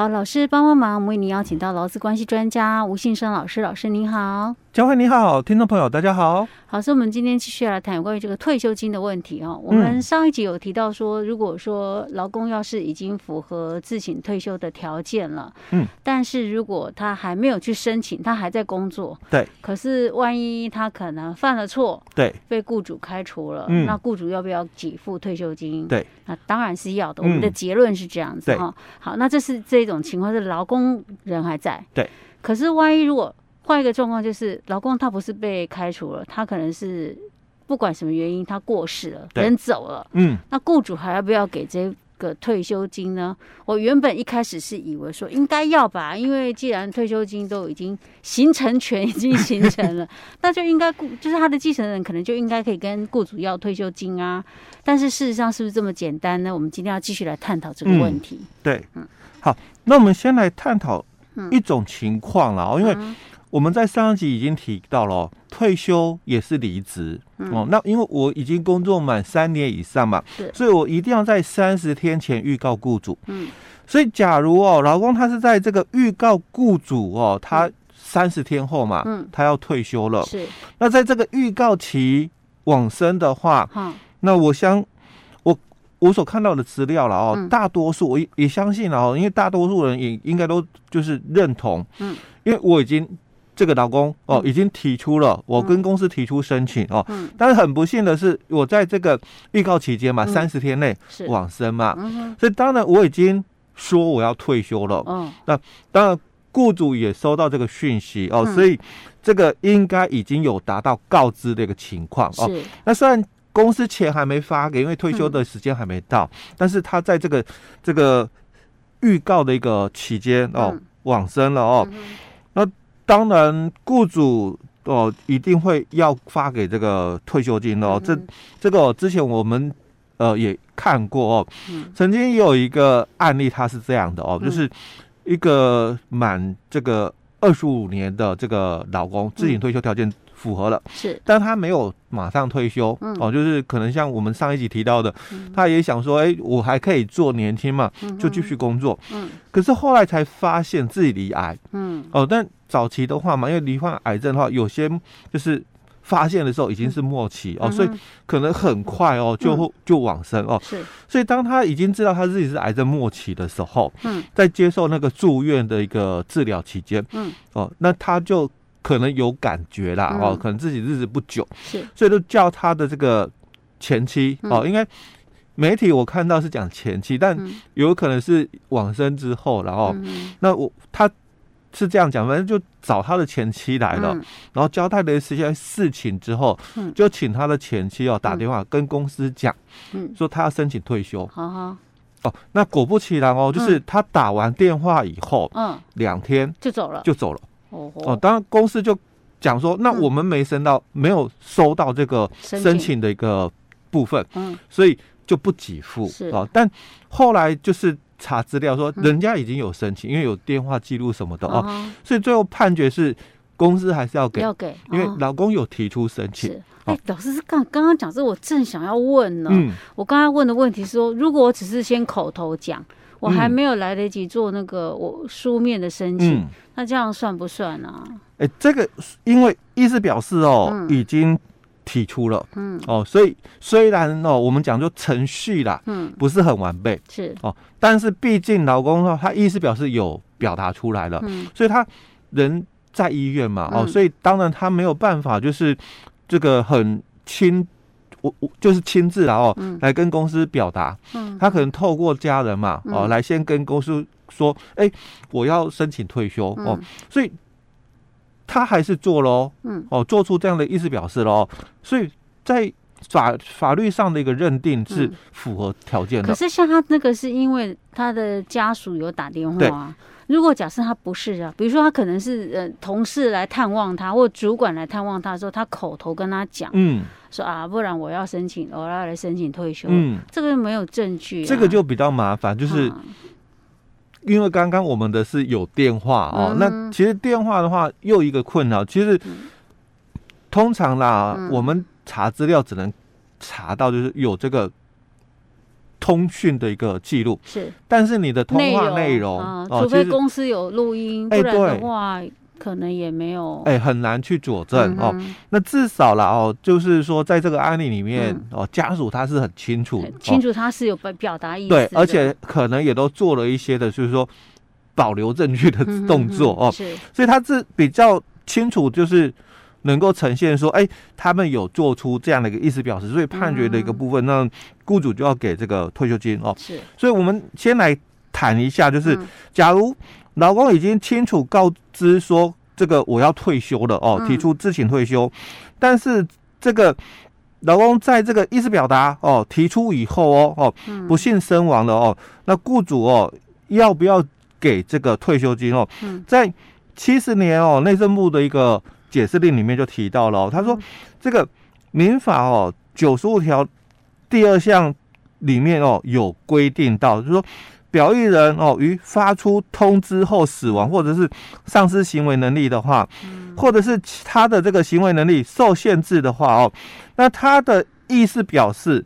好，老师帮帮忙，我们为您邀请到劳资关系专家吴信生老师，老师您好。佳慧你好，听众朋友大家好。好，所以我们今天继续来谈有关于这个退休金的问题哦。我们上一集有提到说，如果说劳工要是已经符合自请退休的条件了，嗯，但是如果他还没有去申请，他还在工作，对，可是万一他可能犯了错，对，被雇主开除了，嗯，那雇主要不要给付退休金？对，那当然是要的。我们的结论是这样子哈。好，那这是这种情况是劳工人还在，对，可是万一如果换一个状况，就是劳工他不是被开除了，他可能是不管什么原因他过世了，人走了，嗯，那雇主还要不要给这个退休金呢？我原本一开始是以为说应该要吧，因为既然退休金都已经形成权已经形成了，那就应该雇就是他的继承人可能就应该可以跟雇主要退休金啊。但是事实上是不是这么简单呢？我们今天要继续来探讨这个问题。嗯、对，嗯，好，那我们先来探讨一种情况了哦，因为。我们在上一集已经提到了，退休也是离职哦。那因为我已经工作满三年以上嘛，所以我一定要在三十天前预告雇主。嗯，所以假如哦，老公他是在这个预告雇主哦，他三十天后嘛，嗯，他要退休了。是，那在这个预告期往生的话，那我想我我所看到的资料了哦，大多数我也也相信了哦，因为大多数人也应该都就是认同，嗯，因为我已经。这个老公哦，已经提出了，我跟公司提出申请哦，但是很不幸的是，我在这个预告期间嘛，三十天内往生嘛，所以当然我已经说我要退休了，嗯。那当然雇主也收到这个讯息哦，所以这个应该已经有达到告知的一个情况哦。那虽然公司钱还没发给，因为退休的时间还没到，但是他在这个这个预告的一个期间哦，往生了哦。那当然，雇主哦一定会要发给这个退休金哦。这这个之前我们呃也看过哦，曾经有一个案例，他是这样的哦，就是一个满这个二十五年的这个老公，自己退休条件符合了，是，但他没有马上退休哦，就是可能像我们上一集提到的，他也想说，哎，我还可以做年轻嘛，就继续工作，嗯，可是后来才发现自己罹癌，嗯，哦，但。早期的话嘛，因为罹患癌症的话，有些就是发现的时候已经是末期哦，所以可能很快哦就就往生哦。是，所以当他已经知道他自己是癌症末期的时候，嗯，在接受那个住院的一个治疗期间，嗯，哦，那他就可能有感觉啦，哦，可能自己日子不久，是，所以就叫他的这个前妻哦，应该媒体我看到是讲前妻，但有可能是往生之后，然后那我他。是这样讲，反正就找他的前妻来了，嗯、然后交代了一些事情之后，嗯、就请他的前妻哦打电话跟公司讲，嗯、说他要申请退休。好哦，那果不其然哦，就是他打完电话以后，嗯，两天就走了，就走了。哦哦，当然公司就讲说，那我们没申到，嗯、没有收到这个申请。的一个部分，嗯，所以就不给付。是。哦，但后来就是。查资料说，人家已经有申请，因为有电话记录什么的哦，所以最后判决是公司还是要给，要给，因为老公有提出申请。哎，老师是刚刚刚讲这，我正想要问呢。嗯，我刚刚问的问题是说，如果我只是先口头讲，我还没有来得及做那个我书面的申请，那这样算不算呢？哎，这个因为意思表示哦，已经。提出了，嗯，哦，所以虽然哦，我们讲就程序啦，嗯，不是很完备，是。哦，但是毕竟老公说他意思表示有表达出来了，嗯，所以他人在医院嘛，哦，所以当然他没有办法，就是这个很亲，我我就是亲自然后来跟公司表达，嗯，他可能透过家人嘛，哦，来先跟公司说，哎，我要申请退休哦，所以。他还是做喽，嗯，哦，做出这样的意思表示喽，所以在法法律上的一个认定是符合条件的。可是像他那个是因为他的家属有打电话啊，如果假设他不是啊，比如说他可能是呃同事来探望他，或主管来探望他的时候，他口头跟他讲，嗯，说啊，不然我要申请，我要来申请退休，嗯，这个没有证据，这个就比较麻烦，就是。因为刚刚我们的是有电话哦，那其实电话的话又一个困扰，其实通常啦，我们查资料只能查到就是有这个通讯的一个记录。是，但是你的通话内容，啊，除非公司有录音，不然的话。可能也没有，哎、欸，很难去佐证、嗯、哦。那至少了哦，就是说，在这个案例里面、嗯、哦，家属他是很清楚，很清楚他是有表表达意思，对，而且可能也都做了一些的，就是说保留证据的动作、嗯、哦。是，所以他是比较清楚，就是能够呈现说，哎、欸，他们有做出这样的一个意思表示，所以判决的一个部分，那雇主就要给这个退休金哦。是，所以我们先来谈一下，就是假如。老公已经清楚告知说，这个我要退休了哦，提出自请退休，嗯、但是这个老公在这个意思表达哦提出以后哦哦不幸身亡了哦，那雇主哦要不要给这个退休金哦？在七十年哦内政部的一个解释令里面就提到了，他说这个民法哦九十五条第二项里面哦有规定到，就是说。表意人哦，于发出通知后死亡，或者是丧失行为能力的话，或者是其他的这个行为能力受限制的话哦，那他的意思表示，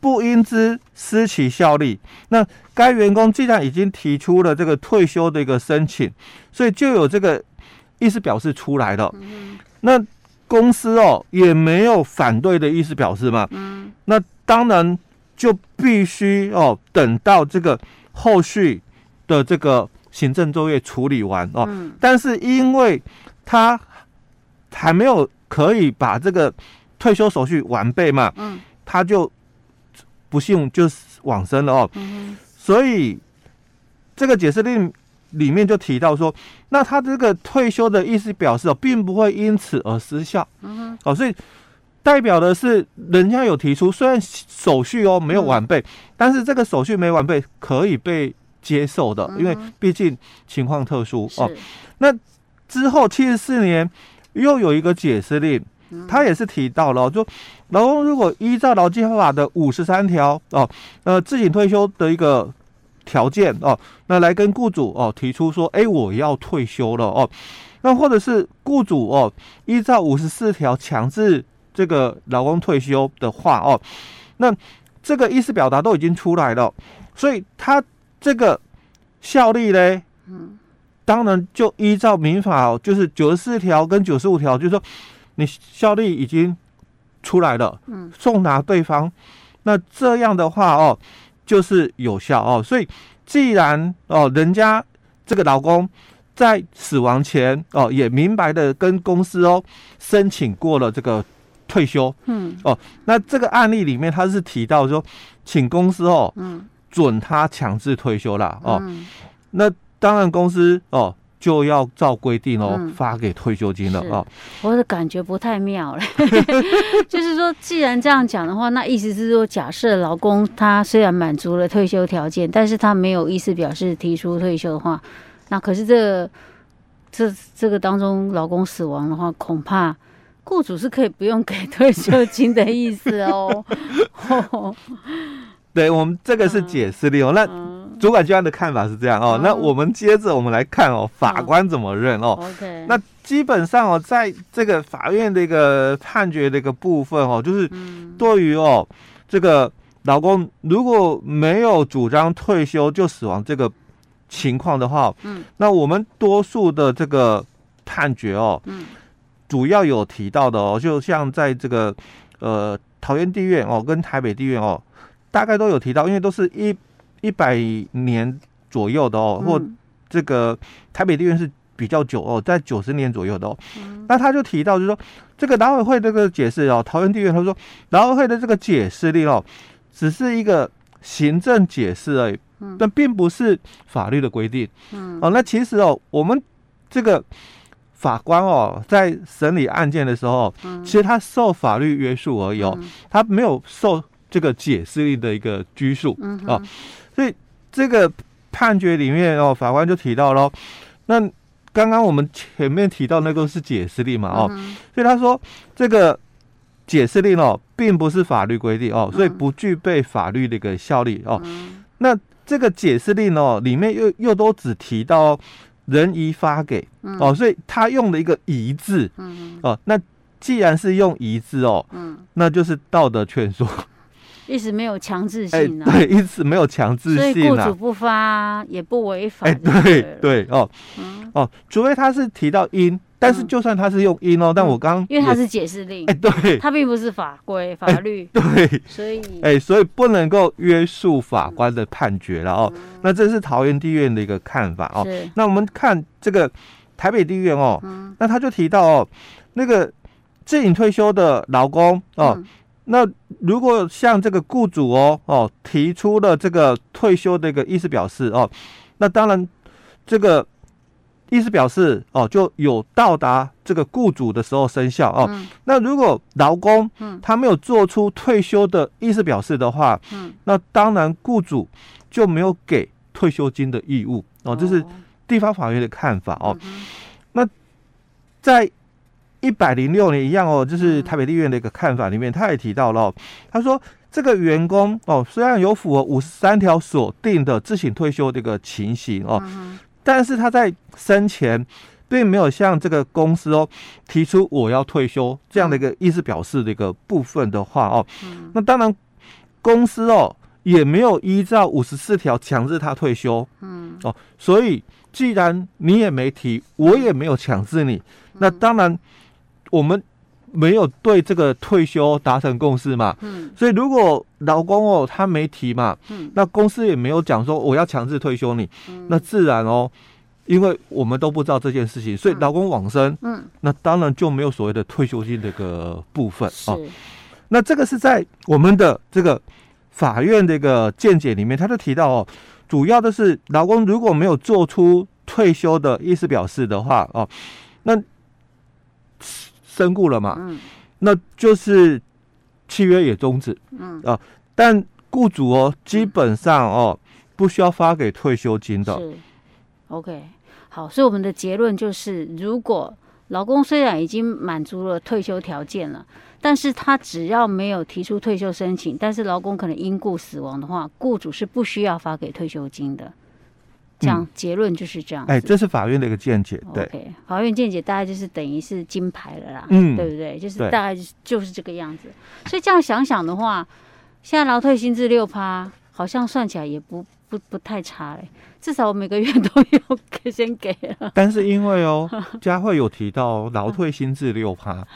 不应之失其效力。那该员工既然已经提出了这个退休的一个申请，所以就有这个意思表示出来了。那公司哦也没有反对的意思表示嘛。那当然就必须哦等到这个。后续的这个行政作业处理完哦，嗯、但是因为他还没有可以把这个退休手续完备嘛，嗯，他就不幸就往生了哦，嗯、所以这个解释令里面就提到说，那他这个退休的意思表示哦，并不会因此而失效，嗯，哦，所以。代表的是人家有提出，虽然手续哦没有完备，嗯、但是这个手续没完备可以被接受的，嗯、因为毕竟情况特殊哦。那之后七十四年又有一个解释令，他也是提到了，就劳工如果依照劳基法的五十三条哦，呃自行退休的一个条件哦，那来跟雇主哦提出说，哎，我要退休了哦，那或者是雇主哦依照五十四条强制。这个劳工退休的话哦，那这个意思表达都已经出来了，所以他这个效力嘞，嗯，当然就依照民法哦，就是九十四条跟九十五条，就是说你效力已经出来了，嗯，送达对方，那这样的话哦，就是有效哦。所以既然哦，人家这个老公在死亡前哦，也明白的跟公司哦申请过了这个。退休，嗯，哦，那这个案例里面他是提到说，请公司哦，嗯，准他强制退休啦，哦，嗯、那当然公司哦就要照规定哦、嗯、发给退休金了哦。我的感觉不太妙了，就是说，既然这样讲的话，那意思是说，假设老公他虽然满足了退休条件，但是他没有意思表示提出退休的话，那可是这个、这这个当中老公死亡的话，恐怕。雇主是可以不用给退休金的意思哦。对，我们这个是解释的哦。那主管机关的看法是这样哦。那我们接着我们来看哦，法官怎么认哦。OK。那基本上哦，在这个法院的一个判决的一个部分哦，就是对于哦这个老公如果没有主张退休就死亡这个情况的话，嗯，那我们多数的这个判决哦，嗯。主要有提到的哦，就像在这个呃桃园地院哦，跟台北地院哦，大概都有提到，因为都是一一百年左右的哦，或这个台北地院是比较久哦，在九十年左右的哦。那他就提到，就是说这个劳委会这个解释哦，桃园地院他说劳委会的这个解释力哦，只是一个行政解释而已，但并不是法律的规定。嗯，哦，那其实哦，我们这个。法官哦，在审理案件的时候，嗯、其实他受法律约束而已哦，嗯、他没有受这个解释力的一个拘束、哦，所以这个判决里面哦，法官就提到喽，那刚刚我们前面提到那个是解释令嘛哦，嗯、所以他说这个解释令哦，并不是法律规定哦，所以不具备法律的一个效力哦，嗯、那这个解释令哦，里面又又都只提到。人移发给哦，所以他用了一个“移”字，哦，那既然是用“移”字哦，嗯，那就是道德劝说，一直没有强制性啊，对，一直没有强制性，所以雇主不发也不违法，哎，对对哦，哦，除非他是提到因。但是就算他是用因哦，但我刚因为他是解释令，哎，对，他并不是法规法律，对，所以哎，所以不能够约束法官的判决了哦。那这是桃园地院的一个看法哦。那我们看这个台北地院哦，那他就提到哦，那个自行退休的劳工哦，那如果像这个雇主哦哦提出了这个退休的一个意思表示哦，那当然这个。意思表示哦，就有到达这个雇主的时候生效哦。嗯、那如果劳工他没有做出退休的意思表示的话，嗯、那当然雇主就没有给退休金的义务哦。这是地方法院的看法哦。嗯、那在一百零六年一样哦，就是台北地院的一个看法里面，他也提到了、哦，他说这个员工哦，虽然有符合五十三条锁定的自行退休这个情形哦。嗯但是他在生前并没有向这个公司哦提出我要退休这样的一个意思表示的一个部分的话哦，那当然公司哦也没有依照五十四条强制他退休，嗯。哦，所以既然你也没提，我也没有强制你，那当然我们。没有对这个退休达成共识嘛？嗯，所以如果劳工哦他没提嘛，嗯，那公司也没有讲说我要强制退休你，嗯，那自然哦，因为我们都不知道这件事情，所以劳工往生，嗯，那当然就没有所谓的退休金这个部分啊。那这个是在我们的这个法院这个见解里面，他就提到哦，主要的是劳工如果没有做出退休的意思表示的话哦，那。身故了嘛？嗯，那就是契约也终止。嗯啊，但雇主哦，基本上哦，不需要发给退休金的。是，OK，好，所以我们的结论就是，如果劳工虽然已经满足了退休条件了，但是他只要没有提出退休申请，但是劳工可能因故死亡的话，雇主是不需要发给退休金的。这样结论就是这样。哎，这是法院的一个见解。对，okay, 法院见解大概就是等于是金牌了啦，嗯，对不对？就是大概就是这个样子。所以这样想想的话，现在劳退薪制六趴，好像算起来也不不不太差嘞。至少我每个月都有给先给了。但是因为哦，佳慧有提到劳退薪制六趴，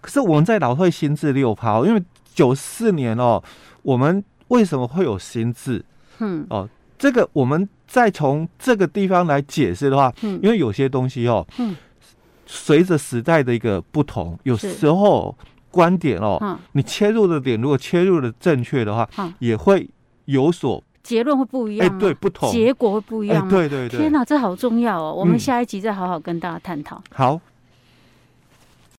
可是我们在劳退薪制六趴，因为九四年哦，我们为什么会有薪制？嗯，哦，这个我们。再从这个地方来解释的话，嗯，因为有些东西哦，嗯，随着时代的一个不同，有时候观点哦，嗯，你切入的点如果切入的正确的话，嗯，也会有所结论会不一样，哎，对，不同结果会不一样，对对对，天哪，这好重要哦！我们下一集再好好跟大家探讨。好。